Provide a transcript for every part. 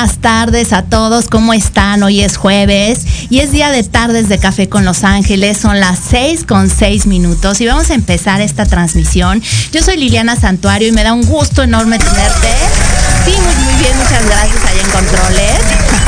buenas tardes a todos. ¿Cómo están? Hoy es jueves y es día de tardes de café con Los Ángeles. Son las seis con seis minutos y vamos a empezar esta transmisión. Yo soy Liliana Santuario y me da un gusto enorme tenerte. Sí, muy, muy bien, muchas gracias allá en Controles.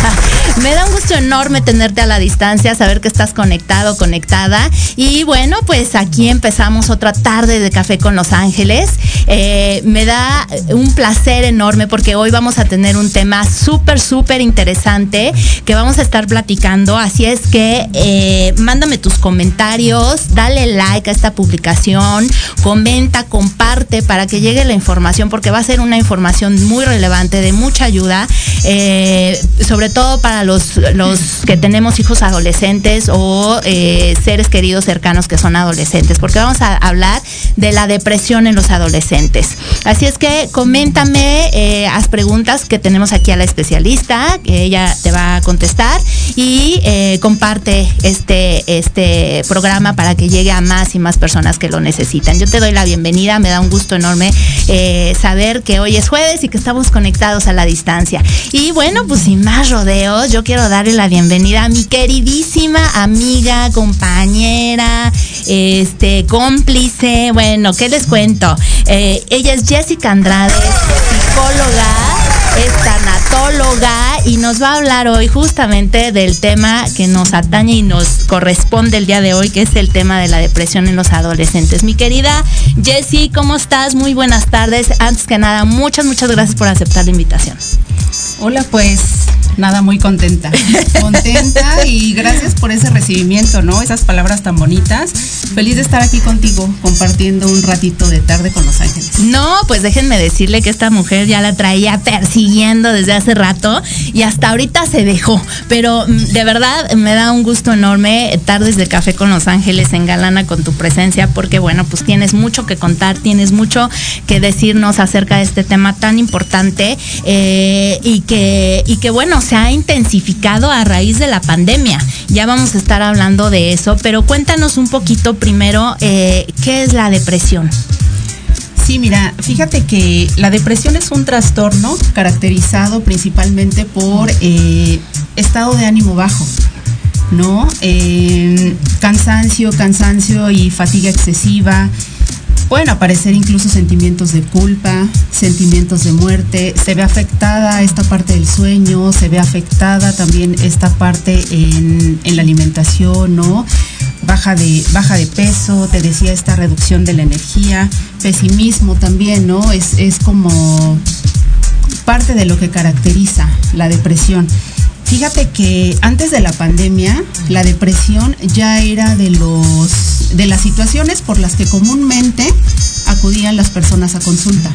me da un enorme tenerte a la distancia, saber que estás conectado, conectada. Y bueno, pues aquí empezamos otra tarde de café con Los Ángeles. Eh, me da un placer enorme porque hoy vamos a tener un tema súper, súper interesante que vamos a estar platicando. Así es que eh, mándame tus comentarios, dale like a esta publicación, comenta, comparte para que llegue la información porque va a ser una información muy relevante, de mucha ayuda, eh, sobre todo para los, los que tenemos hijos adolescentes o eh, seres queridos cercanos que son adolescentes, porque vamos a hablar de la depresión en los adolescentes. Así es que coméntame, eh, haz preguntas que tenemos aquí a la especialista, que ella te va a contestar y eh, comparte este, este programa para que llegue a más y más personas que lo necesitan. Yo te doy la bienvenida, me da un gusto enorme eh, saber que hoy es jueves y que estamos conectados a la distancia. Y bueno, pues sin más rodeos, yo quiero darle la bienvenida a mi queridísima amiga, compañera, este, cómplice, bueno, ¿qué les cuento? Eh, ella es Jessica Andrade, psicóloga es tanatóloga y nos va a hablar hoy justamente del tema que nos atañe y nos corresponde el día de hoy, que es el tema de la depresión en los adolescentes. Mi querida Jessie, ¿cómo estás? Muy buenas tardes. Antes que nada, muchas, muchas gracias por aceptar la invitación. Hola, pues nada, muy contenta. Contenta y gracias por ese recibimiento, ¿no? Esas palabras tan bonitas. Feliz de estar aquí contigo compartiendo un ratito de tarde con Los Ángeles. No, pues déjenme decirle que esta mujer ya la traía persiguiendo desde hace rato y hasta ahorita se dejó. Pero mm, de verdad me da un gusto enorme tardes de café con Los Ángeles en Galana con tu presencia porque bueno, pues tienes mucho que contar, tienes mucho que decirnos acerca de este tema tan importante eh, y que y que bueno, se ha intensificado a raíz de la pandemia. Ya vamos a estar hablando de eso, pero cuéntanos un poquito primero eh, qué es la depresión. Sí, mira, fíjate que la depresión es un trastorno caracterizado principalmente por eh, estado de ánimo bajo, ¿no? Eh, cansancio, cansancio y fatiga excesiva, Pueden aparecer incluso sentimientos de culpa, sentimientos de muerte, se ve afectada esta parte del sueño, se ve afectada también esta parte en, la alimentación, ¿no? Baja de, baja de peso, te decía esta reducción de la energía, pesimismo también, ¿no? Es, es como parte de lo que caracteriza la depresión. Fíjate que antes de la pandemia, la depresión ya era de los de las situaciones por las que comúnmente acudían las personas a consulta.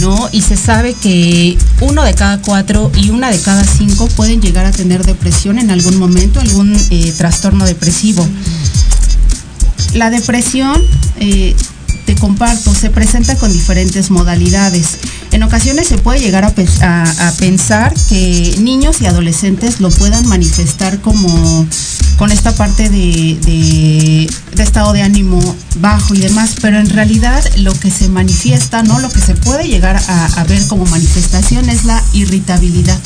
¿no? Y se sabe que uno de cada cuatro y una de cada cinco pueden llegar a tener depresión en algún momento, algún eh, trastorno depresivo. La depresión eh, te comparto, se presenta con diferentes modalidades. En ocasiones se puede llegar a, pensar que niños y adolescentes lo puedan manifestar como con esta parte de, estado de ánimo bajo y demás, pero en realidad lo que se manifiesta, ¿no? Lo que se puede llegar a ver como manifestación es la irritabilidad.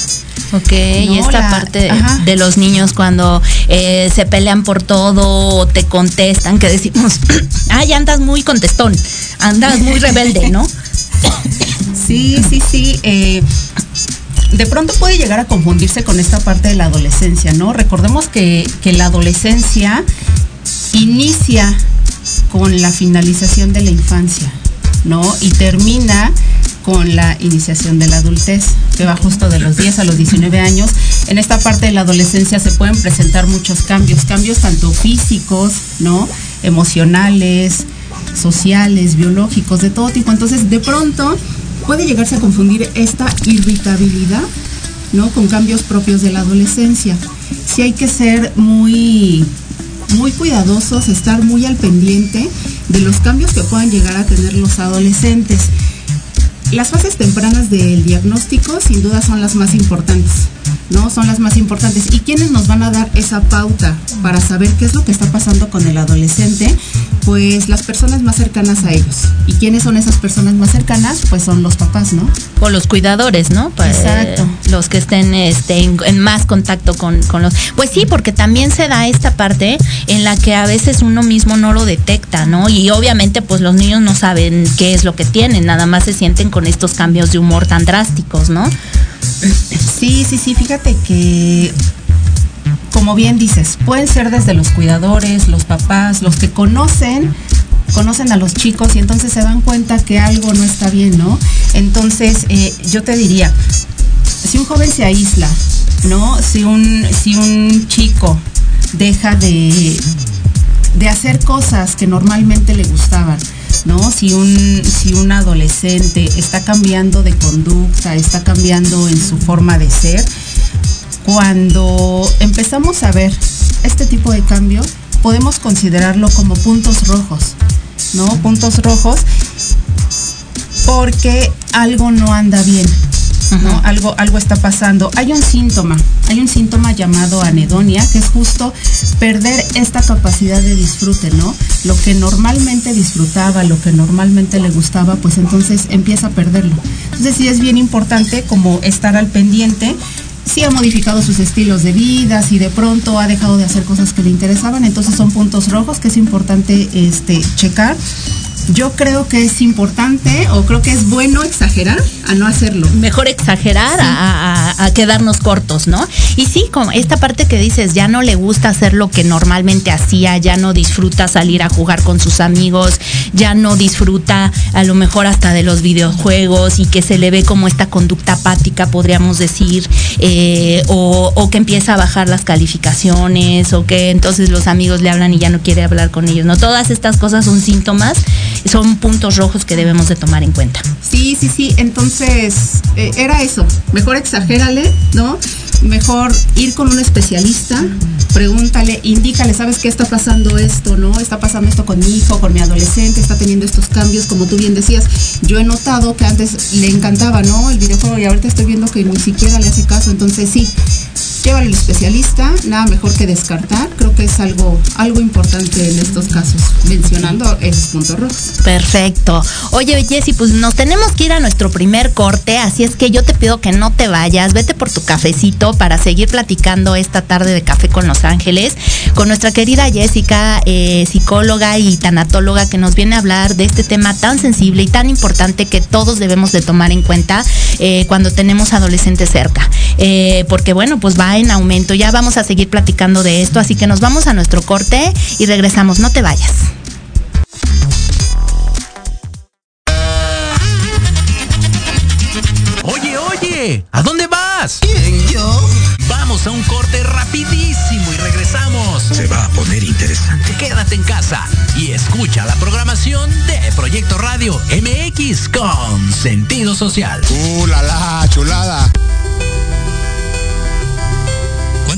Ok, y esta parte de, los niños cuando eh, se pelean por todo o te contestan, que decimos, ay, andas muy contestón, andas muy rebelde, ¿no? Sí, sí, sí. Eh, de pronto puede llegar a confundirse con esta parte de la adolescencia, ¿no? Recordemos que, que la adolescencia inicia con la finalización de la infancia, ¿no? Y termina con la iniciación de la adultez, que va justo de los 10 a los 19 años. En esta parte de la adolescencia se pueden presentar muchos cambios, cambios tanto físicos, ¿no? emocionales, sociales, biológicos, de todo tipo. Entonces, de pronto puede llegarse a confundir esta irritabilidad, ¿no? con cambios propios de la adolescencia. Sí hay que ser muy muy cuidadosos, estar muy al pendiente de los cambios que puedan llegar a tener los adolescentes. Las fases tempranas del diagnóstico sin duda son las más importantes, ¿no? Son las más importantes. ¿Y quiénes nos van a dar esa pauta para saber qué es lo que está pasando con el adolescente? Pues las personas más cercanas a ellos. ¿Y quiénes son esas personas más cercanas? Pues son los papás, ¿no? O los cuidadores, ¿no? Pues, Exacto. los que estén este, en, más contacto con, con, los... Pues sí, porque también se da esta parte en la que a veces uno mismo no lo detecta, ¿no? Y obviamente pues los niños no saben qué es lo que tienen, nada más se sienten con estos cambios de humor tan drásticos, ¿no? Sí, sí, sí, fíjate que como bien dices, pueden ser desde los cuidadores, los papás, los que conocen conocen a los chicos y entonces se dan cuenta que algo no está bien, ¿no? Entonces, eh, yo te diría, si un joven se aísla, ¿no? Si un, si un chico deja de, de hacer cosas que normalmente le gustaban, ¿no? Si un, si un adolescente está cambiando de conducta, está cambiando en su forma de ser, cuando empezamos a ver este tipo de cambio, podemos considerarlo como puntos rojos, ¿no? Puntos rojos porque algo no anda bien, ¿no? Algo, algo está pasando. Hay un síntoma, hay un síntoma llamado anedonia, que es justo perder esta capacidad de disfrute, ¿no? Lo que normalmente disfrutaba, lo que normalmente le gustaba, pues entonces empieza a perderlo. Entonces sí es bien importante como estar al pendiente sí ha modificado sus estilos de vida, si de pronto ha dejado de hacer cosas que le interesaban, entonces son puntos rojos que es importante este, checar yo creo que es importante o creo que es bueno exagerar a no hacerlo. Mejor exagerar a, quedarnos cortos, ¿no? Y sí, como esta parte que dices, ya no le gusta hacer lo que normalmente hacía, ya no disfruta salir a jugar con sus amigos, ya no disfruta a lo mejor hasta de los videojuegos y que se le ve como esta conducta apática, podríamos decir, eh, o, o que empieza a bajar las calificaciones, o que entonces los amigos le hablan y ya no quiere hablar con ellos, ¿no? Todas estas cosas son síntomas son puntos rojos que debemos de tomar en cuenta. Sí, sí, sí. Entonces, eh, era eso. Mejor exagérale, ¿no? Mejor ir con un especialista, pregúntale, indícale, ¿sabes qué está pasando esto, no? Está pasando esto con mi hijo, con mi adolescente, está teniendo estos cambios, como tú bien decías. Yo he notado que antes le encantaba, ¿no? El videojuego y ahorita estoy viendo que ni siquiera le hace caso. Entonces, sí, llévale al especialista, nada mejor que descartar. Creo que es algo, algo importante en estos casos, mencionando esos puntos rojos. Perfecto. Oye, Jessy, pues nos tenemos que ir a nuestro primer corte, así es que yo te pido que no te vayas, vete por tu cafecito para seguir platicando esta tarde de café con Los Ángeles, con nuestra querida Jessica, eh, psicóloga y tanatóloga, que nos viene a hablar de este tema tan sensible y tan importante que todos debemos de tomar en cuenta eh, cuando tenemos adolescentes cerca. Eh, porque bueno, pues va en aumento. Ya vamos a seguir platicando de esto, así que nos vamos a nuestro corte y regresamos. No te vayas. Oye, oye, ¿a dónde vas? ¿Quién, yo? Vamos a un corte rapidísimo y regresamos. Se va a poner interesante. Quédate en casa y escucha la programación de Proyecto Radio MX con sentido social. ¡Uh, la, la chulada!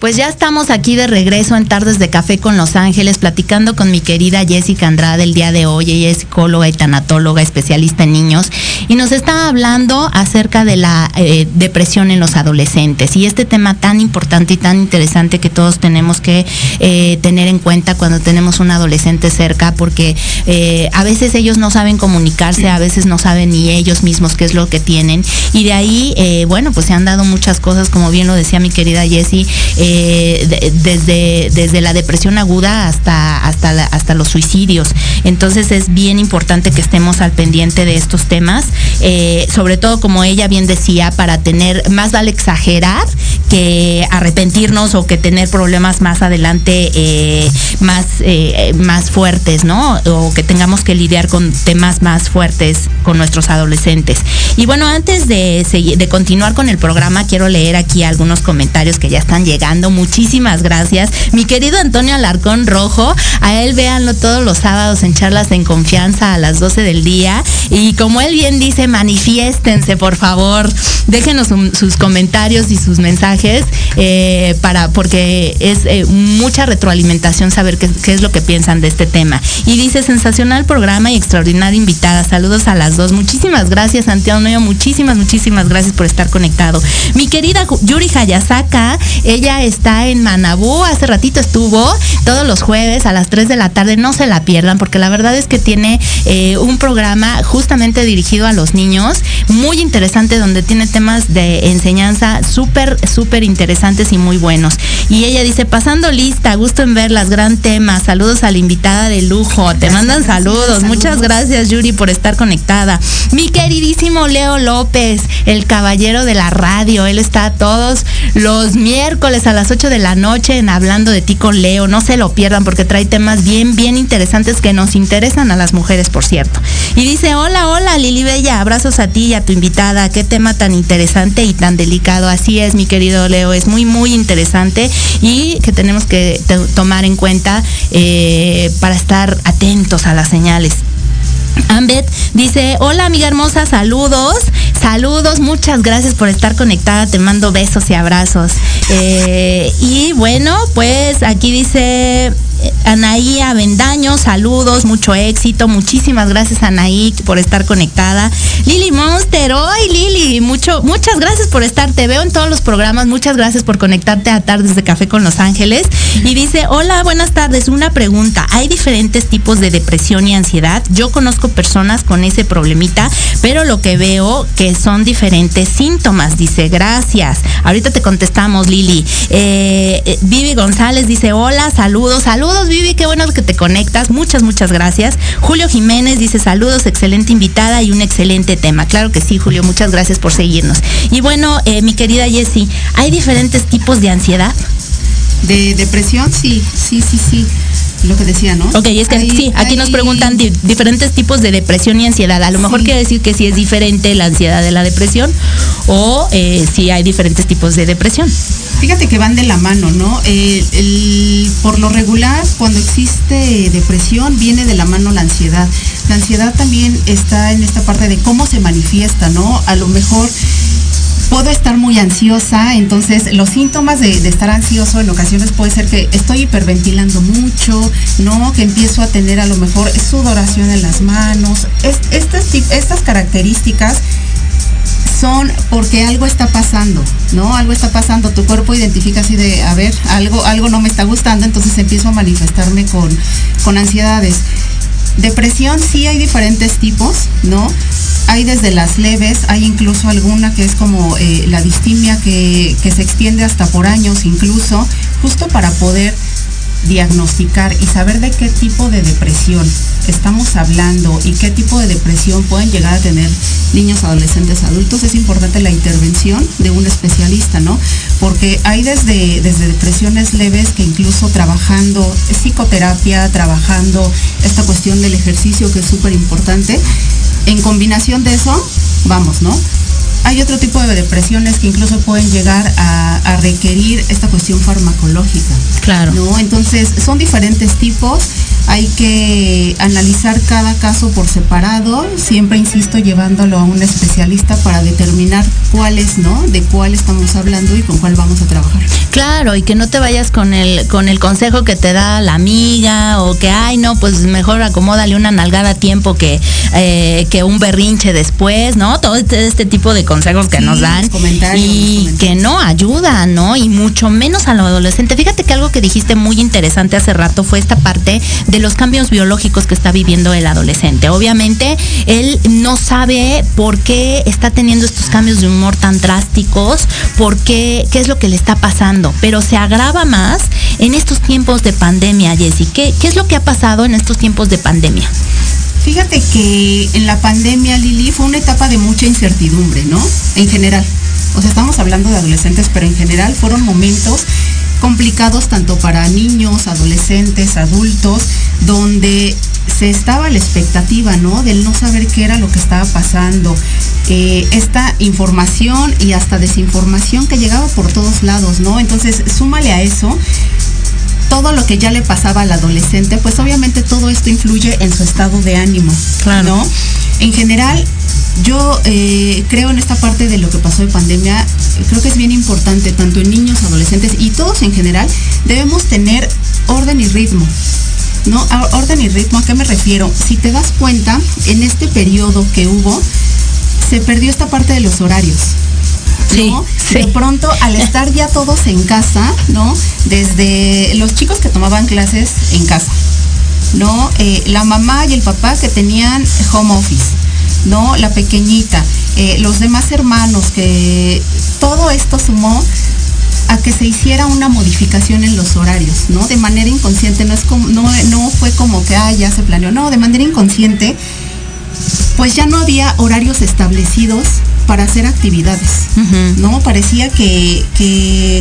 Pues ya estamos aquí de regreso en Tardes de Café con Los Ángeles, platicando con mi querida Jessica Andrade el día de hoy. Ella es psicóloga y tanatóloga, especialista en niños, y nos está hablando acerca de la eh, depresión en los adolescentes. Y este tema tan importante y tan interesante que todos tenemos que eh, tener en cuenta cuando tenemos un adolescente cerca, porque eh, a veces ellos no saben comunicarse, a veces no saben ni ellos mismos qué es lo que tienen. Y de ahí, bueno, pues se han dado muchas cosas, como bien lo decía mi querida Jessie desde, desde la depresión aguda hasta, hasta, hasta los suicidios. Entonces es bien importante que estemos al pendiente de estos temas, eh, sobre todo como ella bien decía, para tener, más vale exagerar que arrepentirnos o que tener problemas más adelante eh, más, más fuertes, ¿no? O que tengamos que lidiar con temas más fuertes con nuestros adolescentes. Y bueno, antes de, de continuar con el programa, quiero leer aquí algunos comentarios que ya están llegando Muchísimas gracias. Mi querido Antonio Alarcón Rojo, a él véanlo todos los sábados en charlas en confianza a las 12 del día. Y como él bien dice, manifiéstense, por favor. Déjenos sus comentarios y sus mensajes eh, para, porque es eh, mucha retroalimentación saber qué, qué es lo que piensan de este tema. Y dice, sensacional programa y extraordinaria invitada. Saludos a las dos. Muchísimas gracias, Antonio. Muchísimas, muchísimas gracias por estar conectado. Mi querida Yuri Hayasaka, ella está en Manabú, hace ratito estuvo, todos los jueves a las 3 de la tarde, no se la pierdan, porque la verdad es que tiene eh, un programa justamente dirigido a los niños, muy interesante, donde tiene temas de enseñanza súper, súper interesantes y muy buenos. Y ella dice, pasando lista, gusto en verlas, gran tema, saludos a la invitada de lujo, te mandan saludos. muchas gracias Yuri por estar conectada. Mi queridísimo Leo López, el caballero de la radio, él está todos los miércoles a las 8 de la noche en Hablando de ti con Leo. No se lo pierdan porque trae temas bien, bien interesantes que nos interesan a las mujeres, por cierto. Y dice, hola, hola Lili Bella, abrazos a ti y a tu invitada. Qué tema tan interesante y tan delicado. Así es, mi querido Leo, es muy, muy interesante y que tenemos que tomar en cuenta eh, para estar atentos a las señales. Ambet dice, hola amiga hermosa, saludos, saludos, muchas gracias por estar conectada, te mando besos y abrazos. Eh, y bueno, pues aquí dice Anaí Avendaño, saludos, mucho éxito, muchísimas gracias Anaí por estar conectada. Lili Monster, hoy Lili, mucho, muchas gracias por estar, te veo en todos los programas, muchas gracias por conectarte a Tardes de Café con Los Ángeles. Y dice, hola, buenas tardes, una pregunta, ¿hay diferentes tipos de depresión y ansiedad? Yo conozco personas con ese problemita, pero lo que veo que son diferentes síntomas, dice, gracias. Ahorita te contestamos, Lili. Eh, eh, Vivi González dice, hola, saludos, saludos Saludos, Vivi, qué bueno que te conectas. Muchas, muchas gracias. Julio Jiménez dice saludos, excelente invitada y un excelente tema. Claro que sí, Julio, muchas gracias por seguirnos. Y bueno, eh, mi querida Jessie, ¿hay diferentes tipos de ansiedad? De depresión, sí, sí, sí, sí lo que decía, ¿no? Ok, es que sí, aquí nos preguntan diferentes tipos de depresión y ansiedad. A lo mejor quiere decir que sí es diferente la ansiedad de la depresión o eh, si hay diferentes tipos de depresión. Fíjate que van de la mano, ¿no? por lo regular, cuando existe depresión, viene de la mano la ansiedad. La ansiedad también está en esta parte de cómo se manifiesta, ¿no? A lo mejor puedo estar muy ansiosa, entonces los síntomas de, estar ansioso en ocasiones puede ser que estoy hiperventilando mucho, ¿no? Que empiezo a tener a lo mejor sudoración en las manos. estas, estas características son porque algo está pasando, ¿no? Algo está pasando, tu cuerpo identifica así de, a ver, algo, algo no me está gustando, entonces empiezo a manifestarme con, con ansiedades. Depresión sí hay diferentes tipos, ¿no? Hay desde las leves, hay incluso alguna que es como eh, la distimia que, que se extiende hasta por años incluso, justo para poder diagnosticar y saber de qué tipo de depresión estamos hablando y qué tipo de depresión pueden llegar a tener niños, adolescentes, adultos, es importante la intervención de un especialista, ¿no? Porque hay desde, desde depresiones leves que incluso trabajando psicoterapia, trabajando esta cuestión del ejercicio que es súper importante, en combinación de eso, vamos, ¿no? Hay otro tipo de depresiones que incluso pueden llegar a, a requerir esta cuestión farmacológica. Claro. ¿no? Entonces, son diferentes tipos. Hay que analizar cada caso por separado, siempre insisto, llevándolo a un especialista para determinar cuáles, ¿no? De cuál estamos hablando y con cuál vamos a trabajar. Claro, y que no te vayas con el, con el consejo que te da la amiga o que, ay, no, pues mejor acomódale una nalgada a tiempo que, eh, que un berrinche después, ¿no? Todo este, este tipo de consejos que Sí, nos dan y que no ayudan, ¿no? Y mucho menos a lo adolescente. Fíjate que algo que dijiste muy interesante hace rato fue esta parte de los cambios biológicos que está viviendo el adolescente. Obviamente, él no sabe por qué está teniendo estos cambios de humor tan drásticos, por qué, qué es lo que le está pasando, pero se agrava más en estos tiempos de pandemia, Jessy. ¿Qué, ¿Qué es lo que ha pasado en estos tiempos de pandemia? Fíjate que en la pandemia, Lili, fue una etapa de mucha incertidumbre, ¿no? En general. O sea, estamos hablando de adolescentes, pero en general fueron momentos complicados tanto para niños, adolescentes, adultos, donde se estaba la expectativa, ¿no? Del no saber qué era lo que estaba pasando. Eh, esta información y hasta desinformación que llegaba por todos lados, ¿no? Entonces, súmale a eso todo lo que ya le pasaba al adolescente, pues obviamente todo esto influye en su estado de ánimo, Claro. ¿no? En general, yo eh, creo en esta parte de lo que pasó de pandemia, creo que es bien importante, tanto en niños, adolescentes y todos en general, debemos tener orden y ritmo. ¿No? A- Orden y ritmo, ¿a qué me refiero? Si te das cuenta, en este periodo que hubo, se perdió esta parte de los horarios. Sí, ¿no? sí. De pronto, al estar ya todos en casa, ¿no? Desde los chicos que tomaban clases en casa, ¿no? Eh, la mamá y el papá que tenían home office, ¿no? La pequeñita, eh, los demás hermanos, que todo esto sumó a que se hiciera una modificación en los horarios, ¿no? De manera inconsciente, no es como, no, no fue como que ah, ya se planeó, no, de manera inconsciente, pues ya no había horarios establecidos para hacer actividades. ¿no? Parecía que, que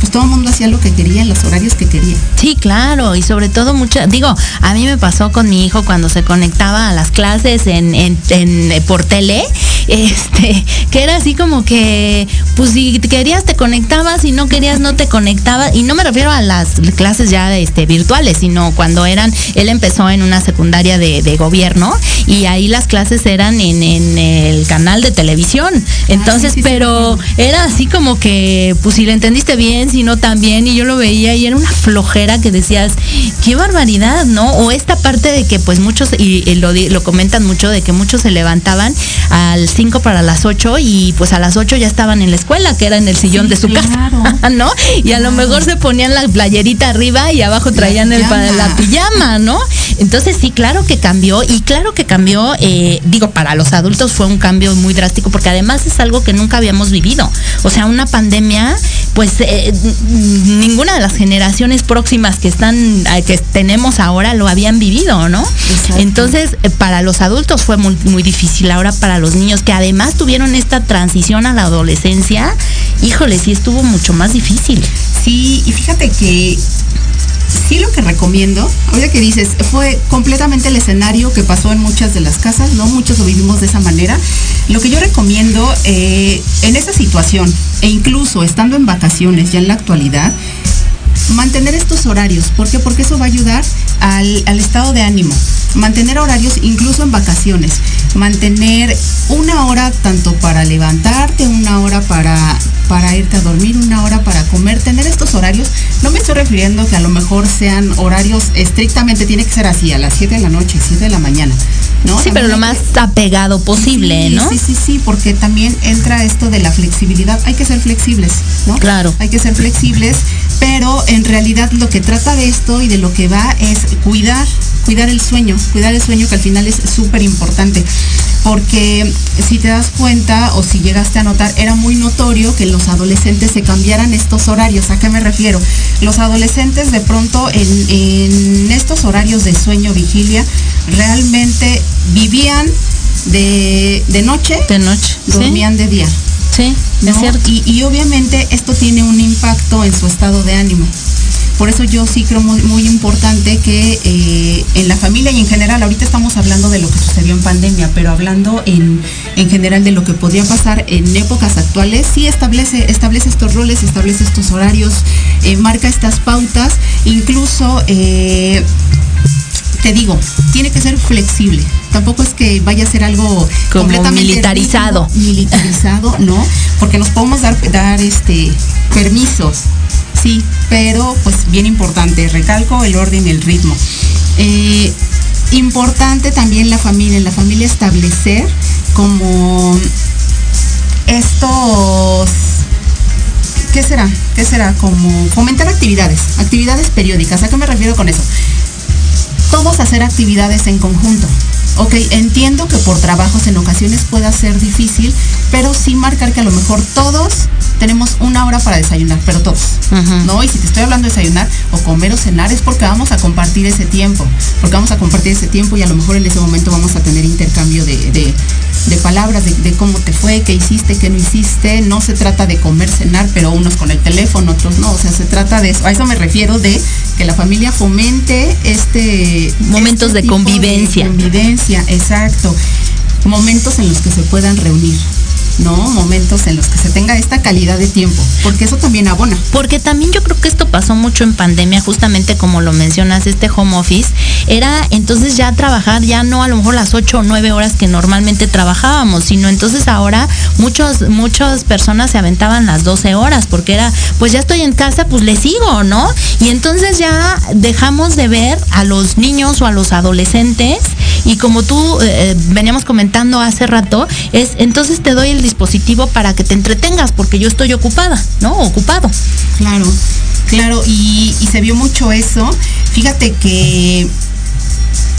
pues todo el mundo hacía lo que quería en los horarios que quería. Sí, claro, y sobre todo mucho, digo, a mí me pasó con mi hijo cuando se conectaba a las clases en, en, en- eh, por tele, este, que era así como que, pues si querías te conectabas, si no querías no te conectabas, y no me refiero a las clases ya este, virtuales, sino cuando eran, él empezó en una secundaria de, de gobierno, y ahí las clases eran en, en el canal de televisión, entonces, sí, sí, pero era así como que, pues si le entendiste bien, si no también, y yo lo veía y era una flojera que decías, qué barbaridad, ¿no? O esta parte de que pues muchos, y, y lo, lo comentan mucho, de que muchos se levantaban al 5 para las 8 y pues a las 8 ya estaban en la escuela, que era en el sillón Sí, de su claro. casa, ¿no? Y a lo mejor se ponían la playerita arriba y abajo traían el, pa- pijama. la pijama, ¿no? Entonces sí, claro que cambió y claro que cambió, eh, digo, para los adultos fue un cambio muy drástico porque además es algo que nunca habíamos vivido. O sea, una pandemia, pues eh, ninguna de las generaciones próximas que están, que tenemos ahora lo habían vivido, ¿no? Exacto. Entonces, eh, para los adultos fue muy, muy difícil. Ahora para los niños que además tuvieron esta transición a la adolescencia, híjole, sí estuvo mucho más difícil. Sí, y fíjate que sí lo que recomiendo, ahora que dices, fue completamente el escenario que pasó en muchas de las casas, ¿no? Muchos lo vivimos de esa manera. Lo que yo recomiendo eh, en esa situación, e incluso estando en vacaciones ya en la actualidad, mantener estos horarios. ¿Por qué? Porque eso va a ayudar al, al estado de ánimo. Mantener horarios incluso en vacaciones. Mantener una hora tanto para levantarte, una hora para, para irte a dormir, una hora para comer. Tener estos horarios. No me estoy refiriendo que a lo mejor sean horarios estrictamente, tiene que ser así, a las 7 de la noche, 7 de la mañana. ¿no? Sí, pero lo más que- apegado posible, Sí, ¿no? Sí, sí, sí, porque también entra esto de la flexibilidad. Hay que ser flexibles, ¿no? Claro. Hay que ser flexibles, pero en realidad lo que trata de esto y de lo que va es cuidar, cuidar el sueño, cuidar el sueño que al final es súper importante. Porque si te das cuenta o si llegaste a notar, era muy notorio que los adolescentes se cambiaran estos horarios. ¿A qué me refiero? Los adolescentes de pronto en, en estos horarios de sueño, vigilia, realmente vivían de, de noche, De noche. dormían de día. Sí, ¿no? es cierto. Y, y obviamente esto tiene un impacto en su estado de ánimo. Por eso yo sí creo muy, muy importante que eh, en la familia y en general, ahorita estamos hablando de lo que sucedió en pandemia, pero hablando en, en general de lo que podría pasar en épocas actuales, sí establece, establece estos roles, establece estos horarios, eh, marca estas pautas, incluso... eh, te digo, tiene que ser flexible. Tampoco es que vaya a ser algo Como completamente militarizado. militarizado, no, porque nos podemos dar, dar este permisos, sí, pero pues bien importante, recalco el orden el ritmo. Eh, importante también la familia, en la familia establecer como estos ¿qué será? ¿Qué será? Como fomentar actividades, actividades periódicas. ¿A qué me refiero con eso? Todos hacer actividades en conjunto. Ok, entiendo que por trabajos en ocasiones pueda ser difícil, pero sí marcar que a lo mejor todos tenemos una hora para desayunar, pero todos, ¿no? Y si te estoy hablando de desayunar o comer o cenar es porque vamos a compartir ese tiempo, porque vamos a compartir ese tiempo y a lo mejor en ese momento vamos a tener intercambio de, de- de palabras, de, de cómo te fue, qué hiciste, qué no hiciste. No se trata de comer, cenar, pero unos con el teléfono, otros no. O sea, se trata de eso. A eso me refiero de que la familia fomente este Momentos este de convivencia. convivencia, exacto. Momentos en los que se puedan reunir. ¿No? Momentos en los que se tenga esta calidad de tiempo, porque eso también abona. Porque también yo creo que esto pasó mucho en pandemia, justamente como lo mencionas, este home office, era entonces ya trabajar ya no a lo mejor las ocho o nueve horas que normalmente trabajábamos, sino entonces ahora muchos, muchas personas se aventaban las 12 horas, porque era, pues ya estoy en casa, pues le sigo, ¿no? Y entonces ya dejamos de ver a los niños o a los adolescentes, y como tú eh, veníamos comentando hace rato, es entonces te doy el dispositivo para que te entretengas, porque yo estoy ocupada, ¿no? Ocupado. Claro, claro, y, y se vio mucho eso. Fíjate que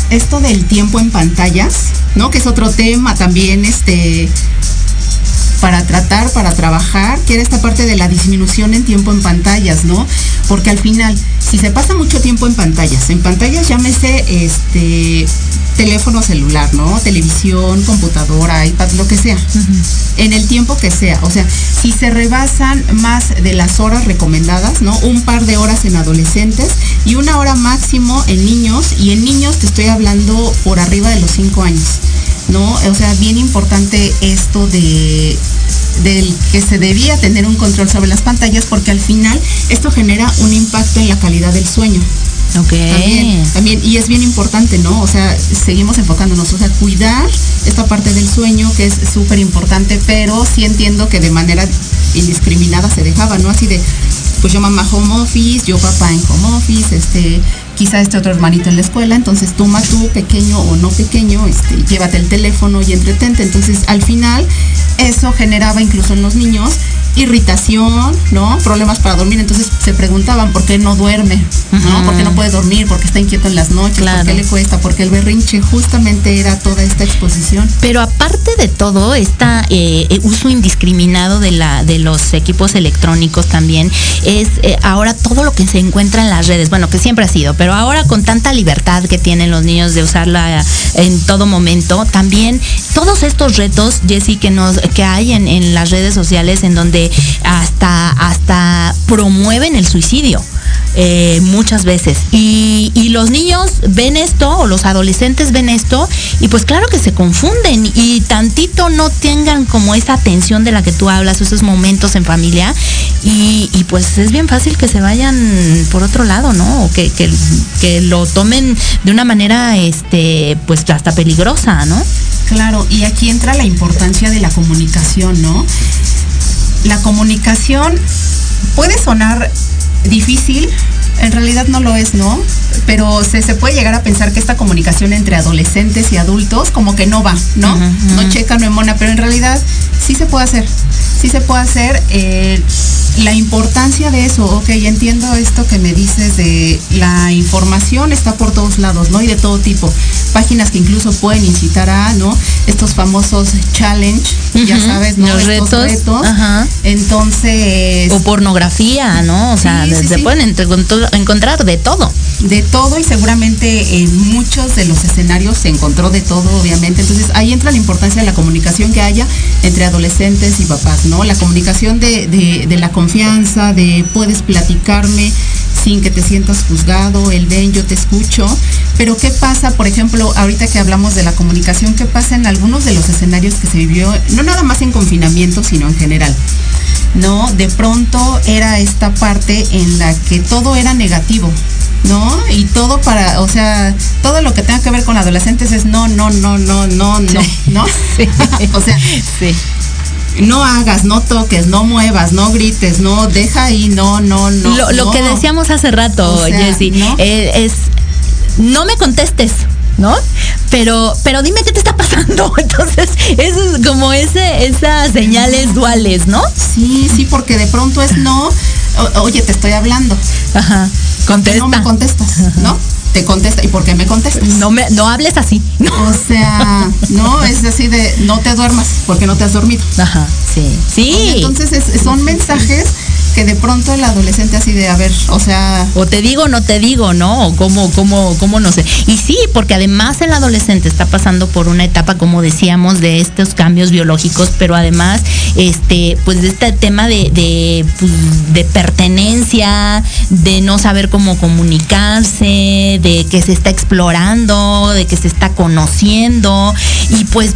esto del tiempo en pantallas, ¿no? Que es otro tema también, este, para tratar, para trabajar, que era esta parte de la disminución en tiempo en pantallas, ¿no? Porque al final, si se pasa mucho tiempo en pantallas, en pantallas llámese este teléfono celular, ¿no? Televisión, computadora, iPad, lo que sea. En el tiempo que sea. O sea, si se rebasan más de las horas recomendadas, ¿no? Un par de horas en adolescentes y una hora máximo en niños. Y en niños te estoy hablando por arriba de los cinco años. ¿no? O sea, bien importante esto de del que se debía tener un control sobre las pantallas porque al final esto genera un impacto en la calidad del sueño. Ok. También, también, y es bien importante, ¿no? O sea, seguimos enfocándonos, o sea, cuidar esta parte del sueño que es súper importante, pero sí entiendo que de manera indiscriminada se dejaba, ¿no? Así de, pues yo mamá home office, yo papá en home office, este, quizá este otro hermanito en la escuela, entonces toma tú, pequeño o no pequeño, este, llévate el teléfono y entretente. Entonces, al final, eso generaba incluso en los niños irritación, ¿no? Problemas para dormir. Entonces se preguntaban por qué no duerme, ¿no? ¿Por qué no puede dormir? ¿Por qué está inquieto en las noches? Claro. ¿Por qué le cuesta? Porque el berrinche justamente era toda esta exposición. Pero aparte de todo, este uso indiscriminado de la de los equipos electrónicos también es eh, ahora todo lo que se encuentra en las redes. Bueno, que siempre ha sido, pero ahora con tanta libertad que tienen los niños de usarla en todo momento, también todos estos retos, Jessy, que nos que hay en, en las redes sociales en donde hasta hasta promueven el suicidio. eh, muchas veces. Y, los niños ven esto, o los adolescentes ven esto, y pues claro que se confunden y tantito no tengan como esa atención de la que tú hablas, esos momentos en familia, y, y pues es bien fácil que se vayan por otro lado, ¿no? O que, que, que lo tomen de una manera, este, pues hasta peligrosa, ¿no? Claro, y aquí entra la importancia de la comunicación, ¿no? La comunicación puede sonar difícil, en realidad no lo es, ¿no? Pero se, se puede llegar a pensar que esta comunicación entre adolescentes y adultos como que no va, ¿no? No checa, no emona, pero en realidad sí se puede hacer, sí se puede hacer. eh, la importancia de eso, ok, entiendo esto que me dices de la información está por todos lados, ¿no? Y de todo tipo. Páginas que incluso pueden incitar a, ¿no? Estos famosos challenge, ya sabes, ¿no? los Estos retos, ajá. Entonces, O pornografía, ¿no? O sea, Sí, sí, se sí. pueden encontrar de todo. de todo y seguramente en muchos de los escenarios se encontró de todo, obviamente. Entonces ahí entra la importancia de la comunicación que haya entre adolescentes y papás, ¿no? La comunicación de, de- de la confianza, de puedes platicarme sin que te sientas juzgado, el ven, yo te escucho. Pero ¿qué pasa, por ejemplo, ahorita que hablamos de la comunicación, qué pasa en algunos de los escenarios que se vivió, no nada más en confinamiento, sino en general? ¿No? De pronto era esta parte en la que todo era negativo, ¿no? Y todo para, o sea, todo lo que tenga que ver con adolescentes es no, no, no, no, no, no, ¿no? o sea, Sí. No hagas, no toques, no muevas, no grites, no, deja ahí, no, no, no. lo, lo no. que decíamos hace rato, O sea, Jessy, ¿no? eh, es no me contestes. ¿No? Pero, pero dime qué te está pasando. Entonces, eso es como ese, esas señales duales, ¿no? Sí, sí, porque de pronto es no, o- oye, te estoy hablando. Ajá. Contesta. No me contestas, ¿no? Te contesta. ¿Y por qué me contestas? No me, no hables así. O sea, no, es así de no te duermas porque no te has dormido. Ajá. Sí. Sí. Entonces es- son mensajes que de pronto el adolescente así de, a ver, o sea, O te digo, no te digo, ¿no? O cómo, cómo, cómo no sé. Y sí, porque además el adolescente está pasando por una etapa, como decíamos, de estos cambios biológicos, pero además, este, pues de este tema de, de, pues, de pertenencia, de no saber cómo comunicarse, de que se está explorando, de que se está conociendo. Y pues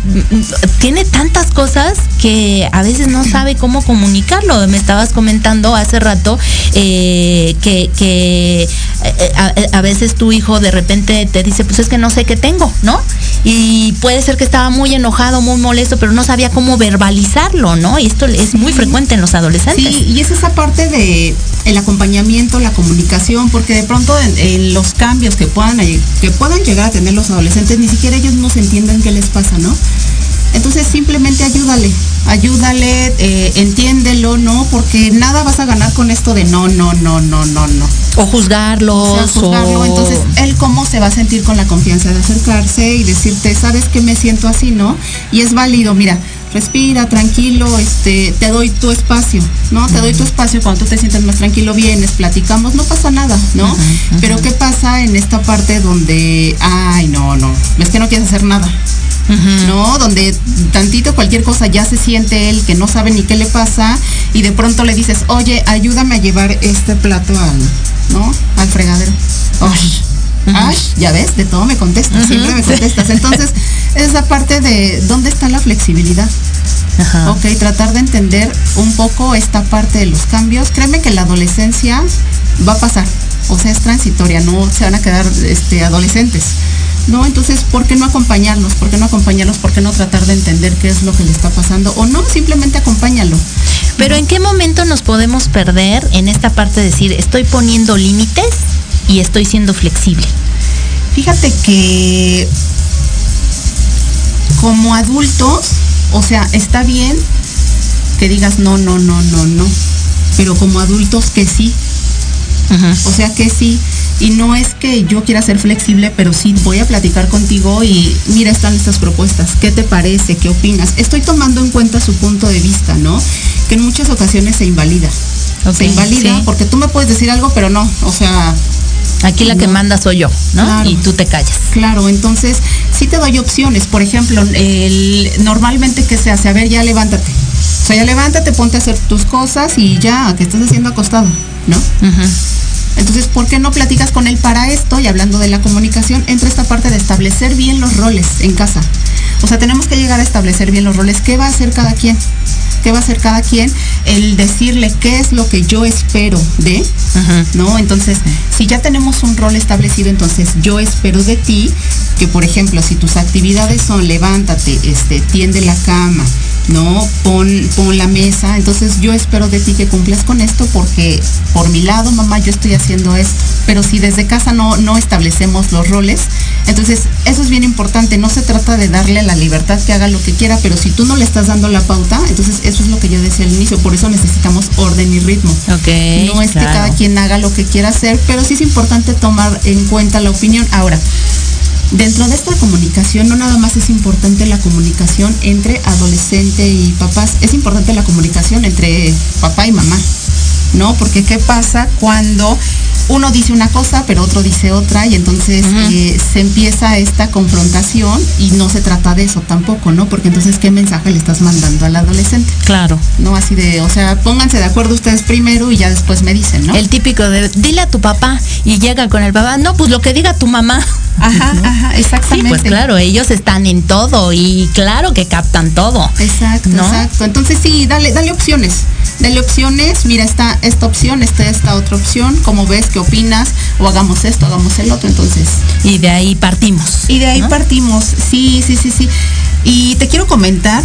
tiene tantas cosas que a veces no sabe cómo comunicarlo. Me estabas comentando hace rato eh, que, que eh, a, a veces tu hijo de repente te dice, pues es que no sé qué tengo, ¿no? Y puede ser que estaba muy enojado, muy molesto, pero no sabía cómo verbalizarlo, ¿no? Y esto es muy frecuente en los adolescentes. Sí, y es esa parte de el acompañamiento, la comunicación, porque de pronto en, en los cambios que puedan que puedan llegar a tener los adolescentes, ni siquiera ellos no se entienden qué les pasa, ¿no? Entonces simplemente ayúdale, ayúdale, eh, entiéndelo, ¿no? Porque nada vas a ganar con esto de no, no, no, no, no, no. O juzgarlos. O sea, juzgarlo. o- Entonces, él cómo se va a sentir con la confianza de acercarse y decirte, sabes que me siento así, ¿no? Y es válido, mira, respira, tranquilo, este, te doy tu espacio, ¿no? Te doy tu espacio cuando tú te sientes más tranquilo, vienes, platicamos, no pasa nada, ¿no? Pero ¿qué pasa en esta parte donde, ay, no, no, es que no quieres hacer nada? ¿No? Donde tantito cualquier cosa ya se siente él que no sabe ni qué le pasa y de pronto le dices, oye, ayúdame a llevar este plato al, ¿no? Al fregadero. Ay, ya ves, de todo me contestas, siempre me contestas. Entonces, esa parte de dónde está la flexibilidad. Ajá. Ok, tratar de entender un poco esta parte de los cambios. Créeme que la adolescencia va a pasar, o sea, es transitoria, no se van a quedar este, adolescentes. No, entonces, ¿por qué no acompañarlos? ¿Por qué no acompañarlos? ¿Por qué no tratar de entender qué es lo que le está pasando? O no, simplemente acompáñalo. Pero ¿en qué momento nos podemos perder en esta parte de decir, estoy poniendo límites y estoy siendo flexible? Fíjate que como adultos, o sea, está bien que digas no, no, no, no, no, pero como adultos que sí, o sea que sí. Y no es que yo quiera ser flexible, pero sí voy a platicar contigo y mira, están estas propuestas. ¿Qué te parece? ¿Qué opinas? Estoy tomando en cuenta su punto de vista, ¿no? Que en muchas ocasiones se invalida. Se invalida sí. porque tú me puedes decir algo, pero no. O sea, Aquí la que No. manda soy yo, ¿no? Claro. Y tú te callas. Claro, entonces sí te doy opciones. Por ejemplo, el, normalmente ¿qué se hace? A ver, ya levántate. O sea, ya levántate, ponte a hacer tus cosas y ya, ¿qué estás haciendo acostado? ¿No? Entonces, ¿por qué no platicas con él para esto? Y hablando de la comunicación, entra esta parte de establecer bien los roles en casa. O sea, tenemos que llegar a establecer bien los roles. ¿Qué va a hacer cada quien? ¿Qué va a hacer cada quien? El decirle qué es lo que yo espero de, ¿no? Entonces, si ya tenemos un rol establecido, entonces yo espero de ti que, por ejemplo, si tus actividades son levántate, este, tiende la cama, ¿no? Pon, pon la mesa, entonces yo espero de ti que cumplas con esto porque por mi lado, mamá, yo estoy haciendo esto. Pero si desde casa no, no establecemos los roles, entonces eso es bien importante. No se trata de darle la libertad que haga lo que quiera, pero si tú no le estás dando la pauta, entonces eso es lo que yo decía al inicio. Por eso necesitamos orden y ritmo. Ok. No es que cada quien haga lo que quiera hacer, pero sí es importante tomar en cuenta la opinión. Ahora, dentro de esta comunicación, no nada más es importante la comunicación entre adolescente y papás, es importante la comunicación entre papá y mamá, ¿no? Porque ¿qué pasa cuando uno dice una cosa, pero otro dice otra, y entonces eh, se empieza esta confrontación y no se trata de eso tampoco, ¿no? Porque entonces, ¿qué mensaje le estás mandando al adolescente? Claro. No así de, o sea, pónganse de acuerdo ustedes primero y ya después me dicen, ¿no? El típico de, dile a tu papá y llega con el papá, no, pues lo que diga tu mamá. Ajá, ajá, Sí, exactamente. pues claro, ellos están en todo y claro que captan todo. Exacto, ¿no? exacto. Entonces sí, dale, dale opciones. Dale opciones, mira esta, esta opción, esta, esta otra opción, ¿cómo ves? ¿Qué opinas? O hagamos esto, hagamos el otro, entonces. Y de ahí partimos. Y de ahí ¿no? partimos, sí, sí, sí, sí. Y te quiero comentar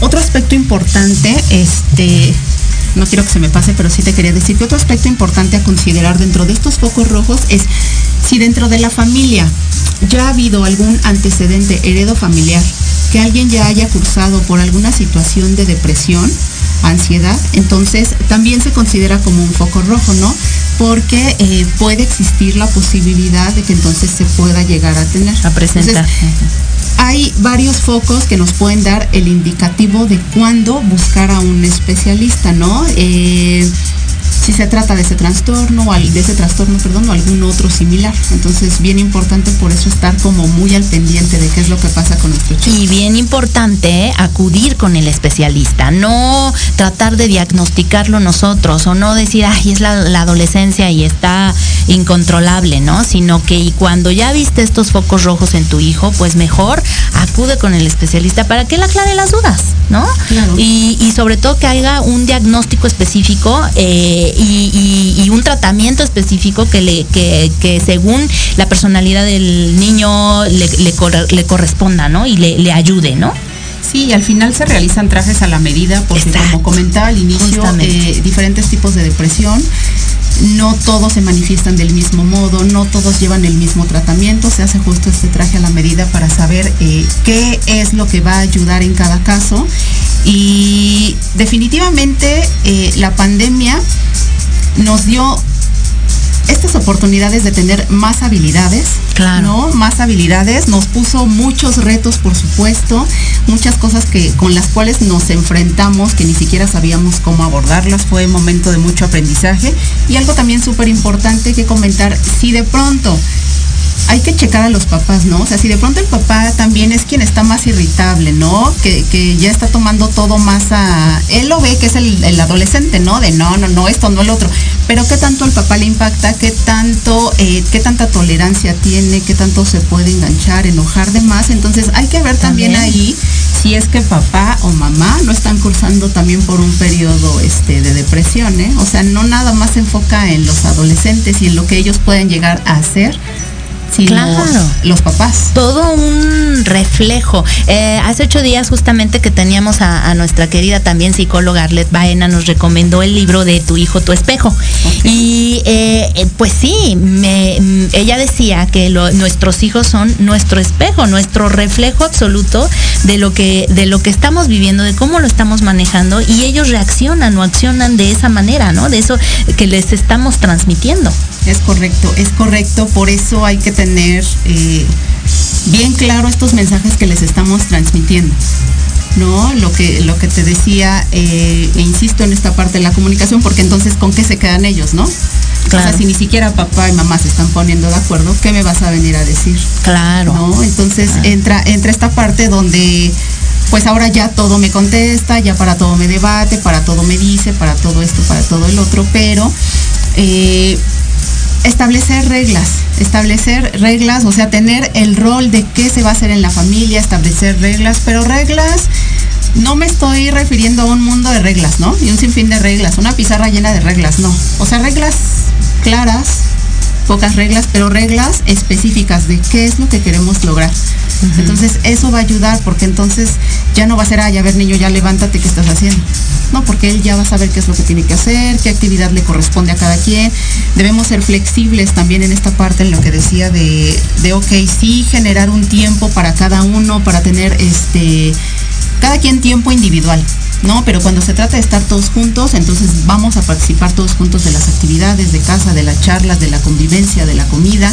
otro aspecto importante, este, no quiero que se me pase, pero sí te quería decir que otro aspecto importante a considerar dentro de estos focos rojos es si dentro de la familia ya ha habido algún antecedente heredo familiar, que alguien ya haya cursado por alguna situación de depresión, ansiedad, entonces también se considera como un foco rojo, ¿no? Porque eh, puede existir la posibilidad de que entonces se pueda llegar a tener. A presentar. Entonces, hay varios focos que nos pueden dar el indicativo de cuándo buscar a un especialista, ¿no? Eh, si se trata de ese trastorno, o de ese trastorno, perdón, o algún otro similar. Entonces, bien importante por eso estar como muy al pendiente de qué es lo que pasa con nuestro chico. Y bien importante, ¿eh? acudir con el especialista, no tratar de diagnosticarlo nosotros o no decir, ay, es la, la adolescencia y está incontrolable, ¿no? Sino que y cuando ya viste estos focos rojos en tu hijo, pues mejor acude con el especialista para que él aclare las dudas, ¿no? Claro. Y, y sobre todo que haga un diagnóstico específico eh, y, y- y un tratamiento específico que, le, que, que según la personalidad del niño le, le cor- le corresponda, ¿no? Y le, le ayude, ¿no? Sí, al final se realizan trajes a la medida porque Exacto. como comentaba al inicio, eh, diferentes tipos de depresión, no todos se manifiestan del mismo modo, no todos llevan el mismo tratamiento, se hace justo este traje a la medida para saber eh, qué es lo que va a ayudar en cada caso. Y definitivamente eh, la pandemia nos dio estas oportunidades de tener más habilidades, Claro. ¿no? Más habilidades, nos puso muchos retos, por supuesto, muchas cosas que con las cuales nos enfrentamos que ni siquiera sabíamos cómo abordarlas, fue un momento de mucho aprendizaje y algo también súper importante que comentar, si de pronto hay que checar a los papás, ¿no? O sea, si de pronto el papá también es quien está más irritable, ¿no? Que, que ya está tomando todo más a... Él lo ve que es el, el adolescente, ¿no? De no, no, no, esto, no el otro. Pero qué tanto al papá le impacta, qué tanto, eh, qué tanta tolerancia tiene, qué tanto se puede enganchar, enojar de más. Entonces hay que ver también, También. ahí si es que papá o mamá no están cursando también por un periodo este, de depresión, ¿eh? O sea, no nada más se enfoca en los adolescentes y en lo que ellos pueden llegar a hacer, Claro. los papás. todo un reflejo. Eh, hace ocho días justamente que teníamos a, a nuestra querida también psicóloga Arlet Baena nos recomendó el libro de Tu hijo, tu espejo. Y eh, eh, pues sí, me- mm, ella decía que lo- nuestros hijos son nuestro espejo, nuestro reflejo absoluto de lo que de lo que estamos viviendo, de cómo lo estamos manejando y ellos reaccionan o accionan de esa manera, ¿no? De eso que les estamos transmitiendo. Es correcto, es correcto. Por eso hay que tener eh, bien claro estos mensajes que les estamos transmitiendo. ¿No? Lo que, lo que te decía, eh, e insisto en esta parte de la comunicación, porque entonces con qué se quedan ellos, ¿no? O Claro. sea, si ni siquiera papá y mamá se están poniendo de acuerdo, ¿qué me vas a venir a decir? Claro. ¿no? Entonces entra, entra esta parte donde pues ahora ya todo me contesta, ya para todo me debate, para todo me dice, para todo esto, para todo el otro, pero eh, establecer reglas, establecer reglas, o sea, tener el rol de qué se va a hacer en la familia, establecer reglas, pero reglas, no me estoy refiriendo a un mundo de reglas, ¿no? Y un sinfín de reglas, una pizarra llena de reglas, no. O sea, reglas claras, pocas reglas, pero reglas específicas de qué es lo que queremos lograr. Entonces, eso va a ayudar porque entonces ya no va a ser, ay, a ver, niño, ya levántate, ¿qué estás haciendo? No, porque él ya va a saber qué es lo que tiene que hacer, qué actividad le corresponde a cada quien. Debemos ser flexibles también en esta parte, en lo que decía de, de ok, sí, generar un tiempo para cada uno, para tener este, cada quien tiempo individual. ¿no? Pero cuando se trata de estar todos juntos, entonces vamos a participar todos juntos de las actividades de casa, de las charlas, de la convivencia, de la comida,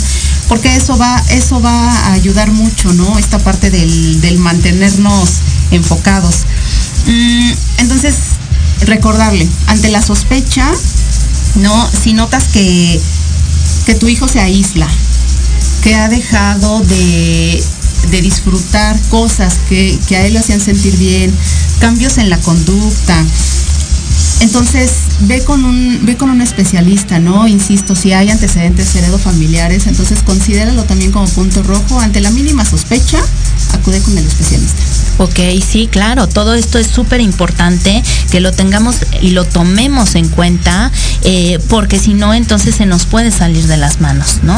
porque eso va, eso va a ayudar mucho, ¿no? Esta parte del, del mantenernos enfocados. Mm, entonces, recordarle, ante la sospecha, ¿no? Si notas que que tu hijo se aísla, que ha dejado de, de disfrutar cosas que, que a él le hacían sentir bien, cambios en la conducta, entonces, ve con un, ve con un especialista, ¿no? Insisto, si hay antecedentes heredofamiliares, entonces considéralo también como punto rojo. Ante la mínima sospecha, acude con el especialista. Ok, sí, claro, todo esto es súper importante que lo tengamos y lo tomemos en cuenta, eh, porque si no, entonces se nos puede salir de las manos, ¿no?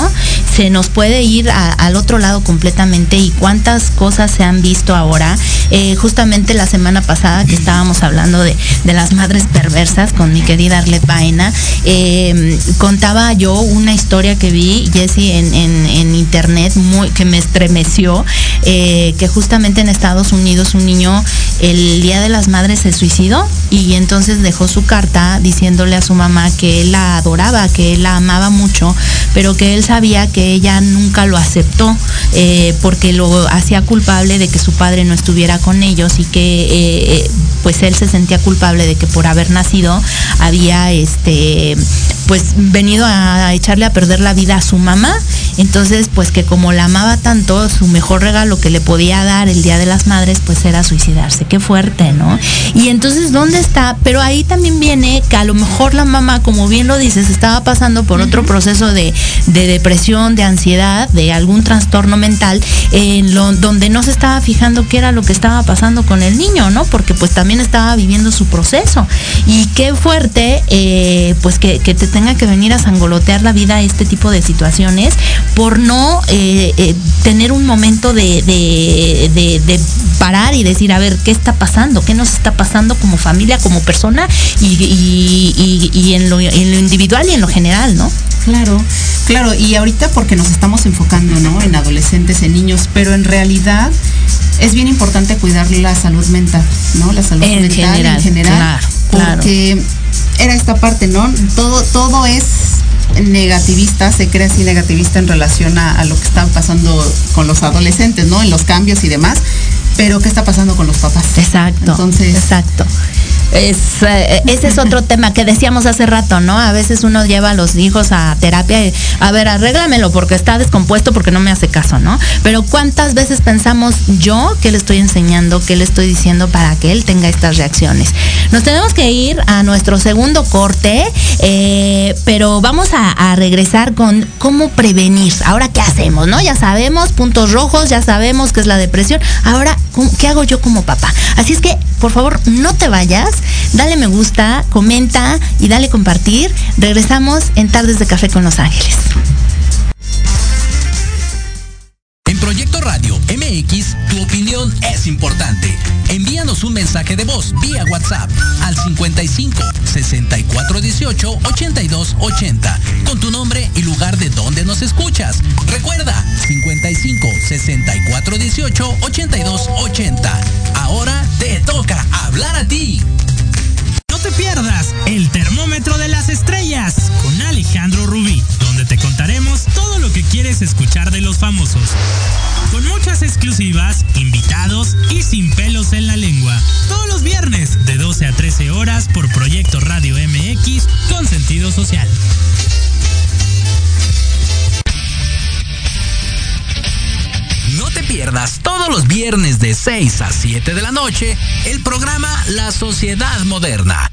Se nos puede ir al otro lado completamente y cuántas cosas se han visto ahora. Eh, justamente la semana pasada que estábamos hablando de, las madres perversas con mi querida Arlet Baena, em, contaba yo una historia que vi, Jessie, en, en, internet, muy, que me estremeció, eh, que justamente en Estados Unidos un niño el Día de las Madres se suicidó y entonces dejó su carta diciéndole a su mamá que él la adoraba, que él la amaba mucho, pero que él sabía que ella nunca lo aceptó eh, porque lo hacía culpable de que su padre no estuviera con ellos y que eh, eh, pues él se sentía culpable de que por haber nacido había este pues venido a echarle a perder la vida a su mamá. Entonces, pues que como la amaba tanto, su mejor regalo que le podía dar el Día de las Madres, pues era suicidarse. Qué fuerte, ¿no? Y entonces, ¿dónde está? Pero ahí también viene que a lo mejor la mamá, como bien lo dices, estaba pasando por otro proceso de, depresión, de ansiedad, de algún trastorno mental, en lo, donde no se estaba fijando qué era lo que estaba pasando con el niño, ¿no? Porque pues también estaba viviendo su proceso. Y qué fuerte, eh, pues que, que te tenga que venir a sangolotear la vida este tipo de situaciones por no eh, eh, tener un momento de, parar y decir, a ver, ¿qué está pasando? ¿Qué nos está pasando como familia, como persona y, en, lo, en lo individual y en lo general, ¿no? Claro, claro, y ahorita porque nos estamos enfocando, ¿no? En adolescentes, en niños, pero en realidad es bien importante cuidar la salud mental, ¿no? La salud mental en general. porque era esta parte, ¿no? Todo, todo es negativista, se cree así negativista en relación a, lo que está pasando con los adolescentes, ¿no? En los cambios y demás. Pero ¿qué está pasando con los papás? Exacto. Entonces, exacto. Es, eh, ese es otro tema que decíamos hace rato, ¿no? A veces uno lleva a los hijos a terapia y, a ver, arréglamelo porque está descompuesto porque no me hace caso, ¿no? Pero ¿cuántas veces pensamos yo que le estoy enseñando, que le estoy diciendo para que él tenga estas reacciones? Nos tenemos que ir a nuestro segundo corte, eh, pero vamos a, regresar con cómo prevenir. Ahora, ¿qué hacemos, no? Ya sabemos, puntos rojos, ya sabemos que es la depresión. Ahora, ¿qué hago yo como papá? Así es que, por favor, no te vayas dale me gusta, comenta y dale compartir. Regresamos en Tardes de Café con Los Ángeles. En Proyecto Radio MX, tu opinión es importante. Envíanos un mensaje de voz vía WhatsApp al 55 64 18 82 80 con tu nombre y lugar de donde nos escuchas. Recuerda 55 64 18 82 80. Ahora te toca hablar a ti pierdas el termómetro de las estrellas con Alejandro Rubí, donde te contaremos todo lo que quieres escuchar de los famosos. Con muchas exclusivas, invitados y sin pelos en la lengua. Todos los viernes de 12 a 13 horas por Proyecto Radio MX con sentido social. No te pierdas todos los viernes de 6 a 7 de la noche el programa La Sociedad Moderna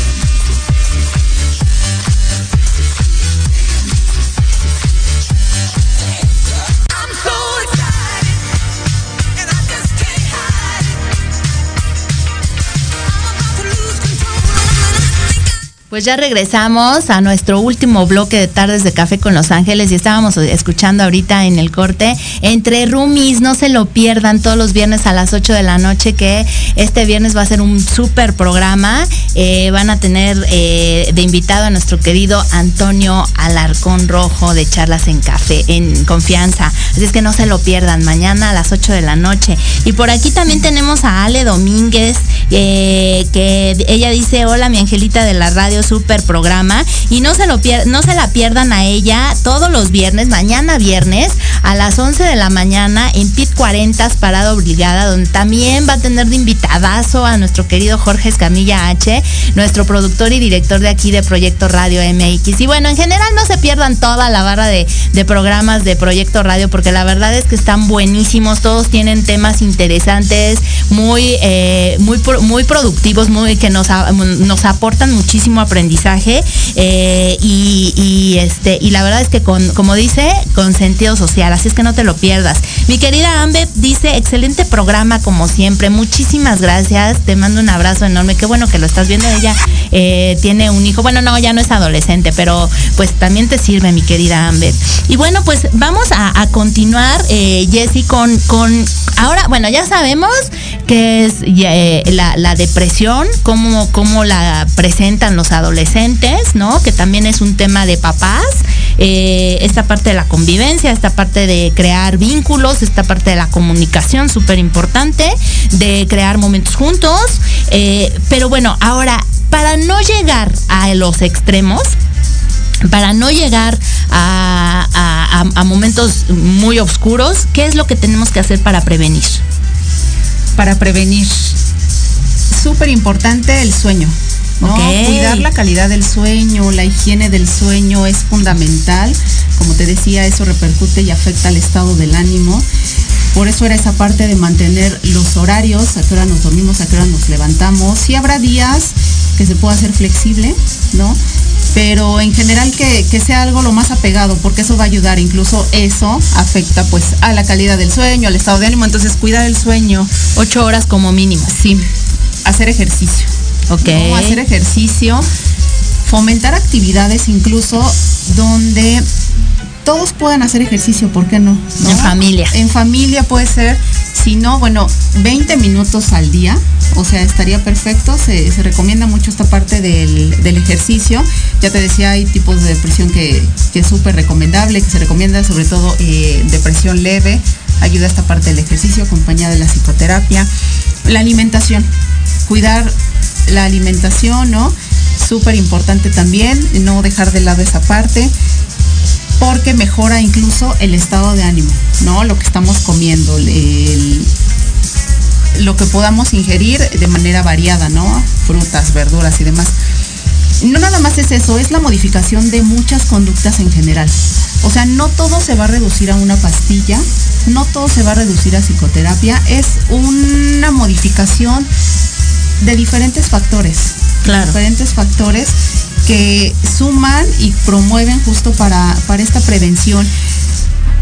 Pues ya regresamos a nuestro último bloque de tardes de café con Los Ángeles y estábamos escuchando ahorita en el corte entre roomies, no se lo pierdan todos los viernes a las 8 de la noche que este viernes va a ser un súper programa. Eh, van a tener eh, de invitado a nuestro querido Antonio Alarcón Rojo de Charlas en Café, en Confianza. Así es que no se lo pierdan mañana a las 8 de la noche. Y por aquí también tenemos a Ale Domínguez, eh, que ella dice, hola mi angelita de la radio super programa y no se lo no se la pierdan a ella todos los viernes, mañana viernes a las 11 de la mañana en PIT 40 Parada Obligada, donde también va a tener de invitadazo a nuestro querido Jorge Escamilla H, nuestro productor y director de aquí de Proyecto Radio MX. Y bueno, en general no se pierdan toda la barra de, programas de Proyecto Radio, porque la verdad es que están buenísimos, todos tienen temas interesantes, muy, eh, muy, muy productivos, muy que nos, nos aportan muchísimo aprendizaje eh, y, este, y la verdad es que con, como dice, con sentido social, así es que no te lo pierdas. Mi querida Ambe dice, excelente programa como siempre, muchísimas gracias, te mando un abrazo enorme, qué bueno que lo estás viendo, ella eh, tiene un hijo, bueno, no, ya no es adolescente, pero pues también te sirve, mi querida Amber. Y bueno, pues vamos a, continuar, eh, Jessy, con, con, ahora, bueno, ya sabemos que es la, la, depresión, cómo, cómo la presentan los adolescentes adolescentes, ¿no? Que también es un tema de papás. Eh, esta parte de la convivencia, esta parte de crear vínculos, esta parte de la comunicación súper importante, de crear momentos juntos. Eh, pero bueno, ahora, para no llegar a los extremos, para no llegar a, a, momentos muy oscuros, ¿qué es lo que tenemos que hacer para prevenir? Para prevenir, súper importante el sueño. Cuidar la calidad del sueño, la higiene del sueño es fundamental. Como te decía, eso repercute y afecta al estado del ánimo. Por eso era esa parte de mantener los horarios, a qué hora nos dormimos, a qué hora nos levantamos. Sí habrá días que se pueda hacer flexible, ¿no? Pero en general que, que, sea algo lo más apegado, porque eso va a ayudar, incluso eso afecta pues a la calidad del sueño, al estado de ánimo, entonces cuidar el sueño. Ocho horas como mínimo. Sí, hacer ejercicio. Hacer ejercicio, fomentar actividades incluso donde todos puedan hacer ejercicio, ¿por qué no? En familia. En familia puede ser, si no, bueno, 20 minutos al día, o sea, estaría perfecto. Se, recomienda mucho esta parte del, ejercicio. Ya te decía, hay tipos de depresión que, es súper recomendable, que se recomienda sobre todo eh, depresión leve. Ayuda esta parte del ejercicio acompañada de la psicoterapia. La alimentación, cuidar la alimentación, ¿no? Súper importante también, no dejar de lado esa parte, porque mejora incluso el estado de ánimo, ¿no? Lo que estamos comiendo, lo que podamos ingerir de manera variada, ¿no? Frutas, verduras y demás. No nada más es eso, es la modificación de muchas conductas en general. O sea, no todo se va a reducir a una pastilla, no todo se va a reducir a psicoterapia, es una modificación de diferentes factores. Claro. Diferentes factores que suman y promueven justo para, para esta prevención.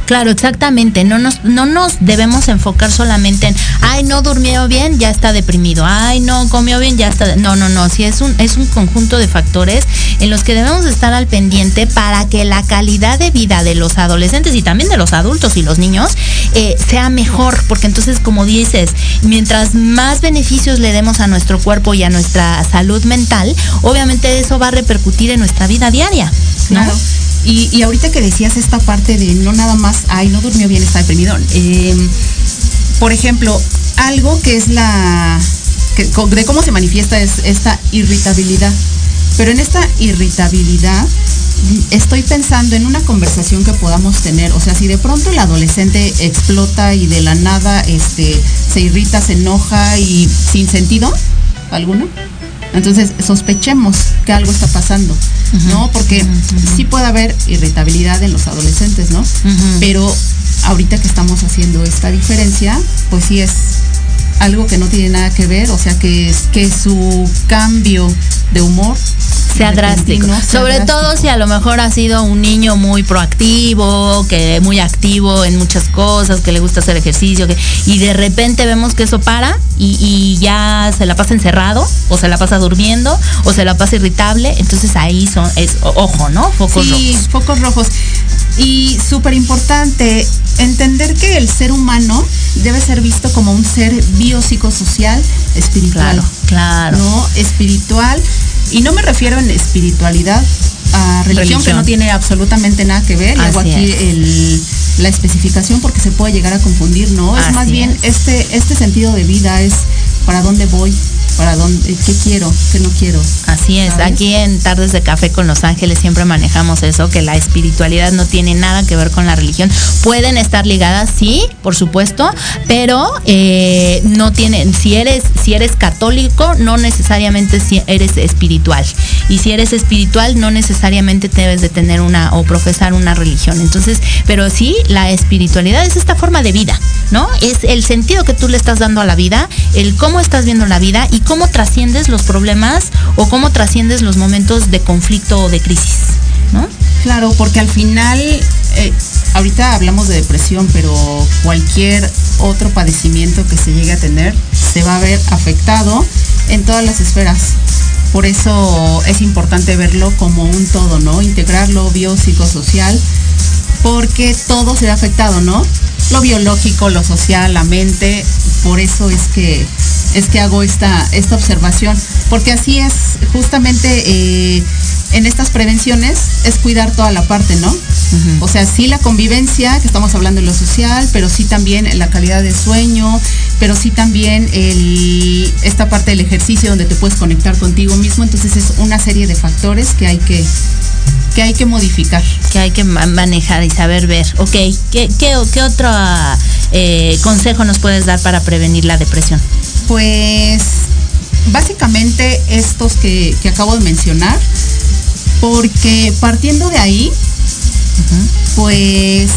Claro, exactamente. No nos, no nos debemos enfocar solamente en, ay, no durmió bien, ya está deprimido. Ay, no comió bien, ya está. No, no, no. Sí, es un, es un conjunto de factores en los que debemos estar al pendiente para que la calidad de vida de los adolescentes y también de los adultos y los niños eh, sea mejor. Porque entonces, como dices, mientras más beneficios le demos a nuestro cuerpo y a nuestra salud mental, obviamente eso va a repercutir en nuestra vida diaria. ¿no? Y, ahorita que decías esta parte de no nada más, ay, no durmió bien, está deprimido. Em, por ejemplo, algo que es la, de cómo se manifiesta es esta irritabilidad. Pero en esta irritabilidad estoy pensando en una conversación que podamos tener. O sea, si de pronto el adolescente explota y de la nada este, se irrita, se enoja y sin sentido alguno, entonces sospechemos que algo está pasando. ¿no? Porque sí puede haber irritabilidad en los adolescentes, ¿no? Pero ahorita que estamos haciendo esta diferencia, pues sí es algo que no tiene nada que ver, o sea que, que su cambio de humor sea drástico. Sobre todo si a lo mejor ha sido un niño muy proactivo, que muy activo en muchas cosas, que le gusta hacer ejercicio, que, y de repente vemos que eso para y, ya se la pasa encerrado, o se la pasa durmiendo, o se la pasa irritable. Entonces ahí son, es ojo, ¿no? Focos sí, focos rojos. Y súper importante, entender que el ser humano debe ser visto como un ser biopsicosocial espiritual. Claro, claro. ¿No? Espiritual. Y no me refiero en espiritualidad a religión, que no tiene absolutamente nada que ver. Y hago aquí la especificación porque se puede llegar a confundir, ¿no? Es más bien este, este sentido de vida, es para dónde voy, para dónde, qué quiero, qué no quiero. Así es, aquí en Tardes de Café con Los Ángeles siempre manejamos eso, que la espiritualidad no tiene nada que ver con la religión. Pueden estar ligadas, sí, por supuesto, pero eh, no tienen, si eres, si eres católico, no necesariamente si eres espiritual. Y si eres espiritual, no necesariamente debes de tener una o profesar una religión. Entonces, pero sí, la espiritualidad es esta forma de vida, ¿no? Es el sentido que tú le estás dando a la vida, el cómo estás viendo la vida y cómo trasciendes los problemas o cómo trasciendes los momentos de conflicto o de crisis, ¿no? Claro, porque al final, eh, ahorita hablamos de depresión, pero cualquier otro padecimiento que se llegue a tener se va a ver afectado en todas las esferas. Por eso es importante verlo como un todo, ¿no? Integrarlo biopsicosocial, porque todo se ve afectado, ¿no? Lo biológico, lo social, la mente. Por eso es que es que hago esta, esta observación, porque así es justamente eh, en estas prevenciones, es cuidar toda la parte, ¿no? O sea, sí la convivencia, que estamos hablando de lo social, pero sí también la calidad de sueño, pero sí también el, esta parte del ejercicio donde te puedes conectar contigo mismo, entonces es una serie de factores que hay que que hay que modificar. Que hay que manejar y saber ver. Ok, ¿qué, qué, qué otro eh, consejo nos puedes dar para prevenir la depresión? Pues básicamente estos que, acabo de mencionar, porque partiendo de ahí, pues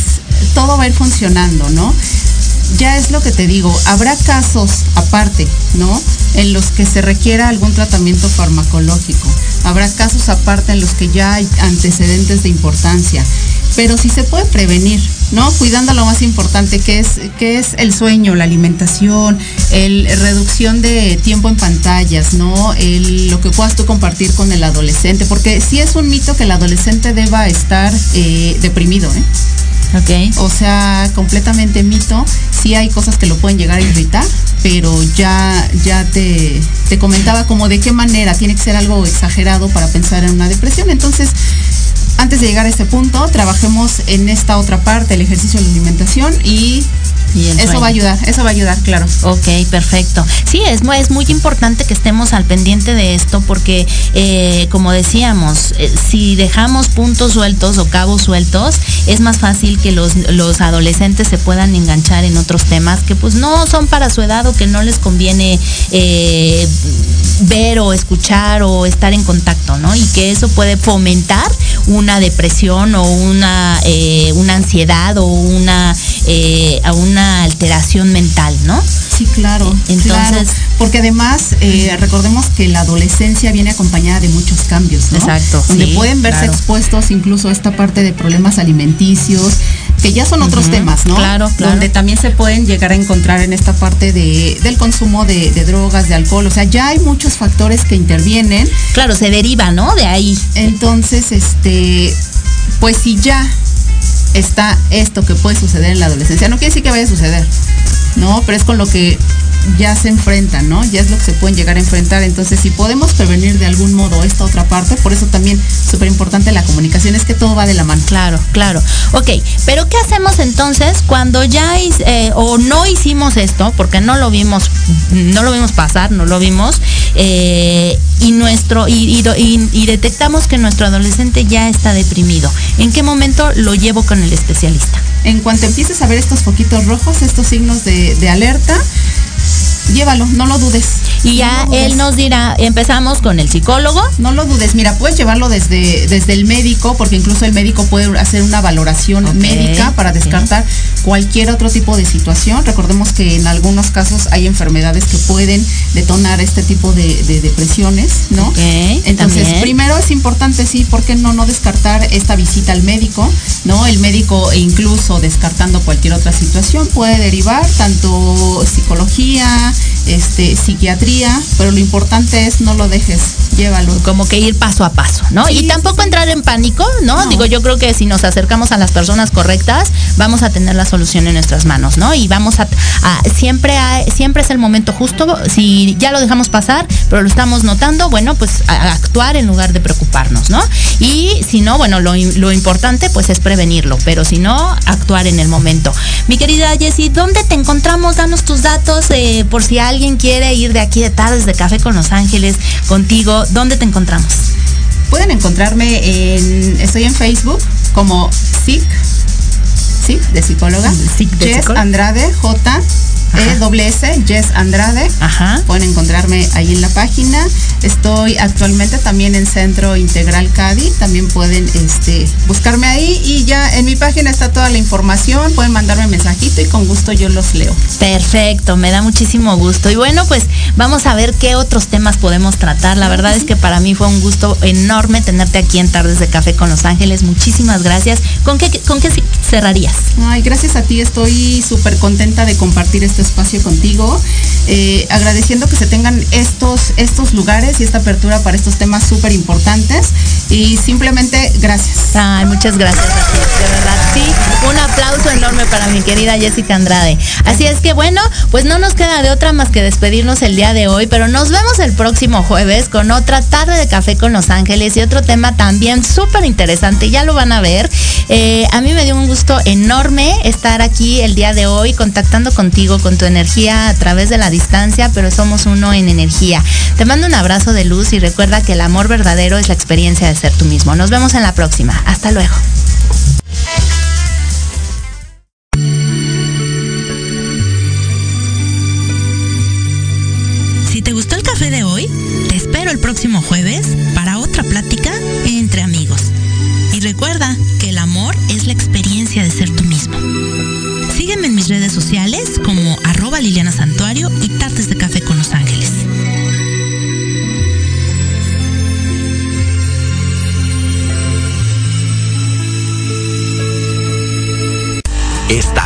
todo va a ir funcionando, ¿no? Ya es lo que te digo, habrá casos aparte, ¿no? En los que se requiera algún tratamiento farmacológico. Habrá casos aparte en los que ya hay antecedentes de importancia pero si se puede prevenir, ¿no? Cuidando lo más importante que es, que es el sueño, la alimentación, el reducción de tiempo en pantallas, ¿no? El, lo que puedas tú compartir con el adolescente, porque sí es un mito que el adolescente deba estar eh, deprimido, ¿eh? Okay. O sea, completamente mito. Sí hay cosas que lo pueden llegar a irritar, pero ya, ya te, te comentaba como de qué manera tiene que ser algo exagerado para pensar en una depresión. Entonces, antes de llegar a este punto, trabajemos en esta otra parte, el ejercicio de la alimentación y eso va a ayudar, eso va a ayudar, claro. Ok, perfecto. Sí, es, es muy importante que estemos al pendiente de esto porque, eh, como decíamos, eh, si dejamos puntos sueltos o cabos sueltos, es más fácil que los, los adolescentes se puedan enganchar en otros temas que pues no son para su edad o que no les conviene eh, ver o escuchar o estar en contacto, ¿no? Y que eso puede fomentar una depresión o una, una ansiedad o una, una alteración mental, ¿no? Sí, claro. Entonces, porque además eh, recordemos que la adolescencia viene acompañada de muchos cambios, ¿no? Exacto. Donde pueden verse expuestos incluso a esta parte de problemas alimenticios, que ya son otros temas, ¿no? Claro, claro. Donde también se pueden llegar a encontrar en esta parte de, del consumo de, de, drogas, de alcohol. O sea, ya hay muchos factores que intervienen. Claro, se deriva, ¿no? De ahí. Entonces, este, pues si ya está esto que puede suceder en la adolescencia. No quiere decir que vaya a suceder, ¿no? Pero es con lo que ya se enfrentan, ¿no? Ya es lo que se pueden llegar a enfrentar. Entonces, si podemos prevenir de algún modo esta otra parte, por eso también súper importante la comunicación, es que todo va de la mano. Claro, claro. Ok, pero ¿qué hacemos entonces cuando ya eh, o no hicimos esto, porque no lo vimos, no lo vimos pasar, no lo vimos, eh, y nuestro, y, y, detectamos que nuestro adolescente ya está deprimido? ¿En qué momento lo llevo con el especialista? En cuanto empieces a ver estos foquitos rojos, estos signos de, de alerta, llévalo, no lo dudes. Y ya él nos dirá, empezamos con el psicólogo. No lo dudes, mira, puedes llevarlo desde, desde el médico, porque incluso el médico puede hacer una valoración médica para descartar cualquier otro tipo de situación. Recordemos que en algunos casos hay enfermedades que pueden detonar este tipo de, depresiones, ¿no? Primero es importante, sí, ¿por qué no, no descartar esta visita al médico, ¿no? El médico, e incluso descartando cualquier otra situación, puede derivar tanto psicología, este, psiquiatría, pero lo importante es no lo dejes, llévalo. Como que ir paso a paso, ¿no? y tampoco entrar en pánico, ¿no? Digo, yo creo que si nos acercamos a las personas correctas, vamos a tener la solución en nuestras manos, ¿no? Y vamos a, siempre, siempre es el momento justo, si ya lo dejamos pasar, pero lo estamos notando, bueno, pues actuar en lugar de preocuparnos, ¿no? Y si no, bueno, lo, lo importante pues es prevenirlo, pero si no, actuar en el momento. Mi querida Jessie, ¿dónde te encontramos? Danos tus datos eh, por si alguien quiere ir de aquí de tardes de café con Los Ángeles contigo. ¿Dónde te encontramos? Pueden encontrarme en, estoy en Facebook como SIC, ¿sí? De psicóloga. SIC de Jess Andrade, J e S, Jess Andrade. Ajá. Pueden encontrarme ahí en la página. Estoy actualmente también en Centro Integral CADI. También pueden este, buscarme ahí y ya en mi página está toda la información. Pueden mandarme mensajito y con gusto yo los leo. Perfecto, me da muchísimo gusto. Y bueno, pues vamos a ver qué otros temas podemos tratar. La verdad es que para mí fue un gusto enorme tenerte aquí en Tardes de Café con Los Ángeles. Muchísimas gracias. ¿Con qué, con qué cerrarías? Ay, gracias a ti. Estoy súper contenta de compartir este espacio contigo, eh, agradeciendo que se tengan estos, estos lugares y esta apertura para estos temas súper importantes y simplemente gracias. Ay, muchas gracias a de verdad, sí, un aplauso enorme para mi querida Jessica Andrade. Así es que bueno, pues no nos queda de otra más que despedirnos el día de hoy, pero nos vemos el próximo jueves con otra tarde de café con Los Ángeles y otro tema también súper interesante, ya lo van a ver. Eh, a mí me dio un gusto enorme estar aquí el día de hoy contactando contigo, con tu energía a través de la distancia, pero somos uno en energía. Te mando un abrazo de luz y recuerda que el amor verdadero es la experiencia de tú mismo. Nos vemos en la próxima. Hasta luego. Si te gustó el café de hoy, te espero el próximo jueves para otra plática entre amigos. Y recuerda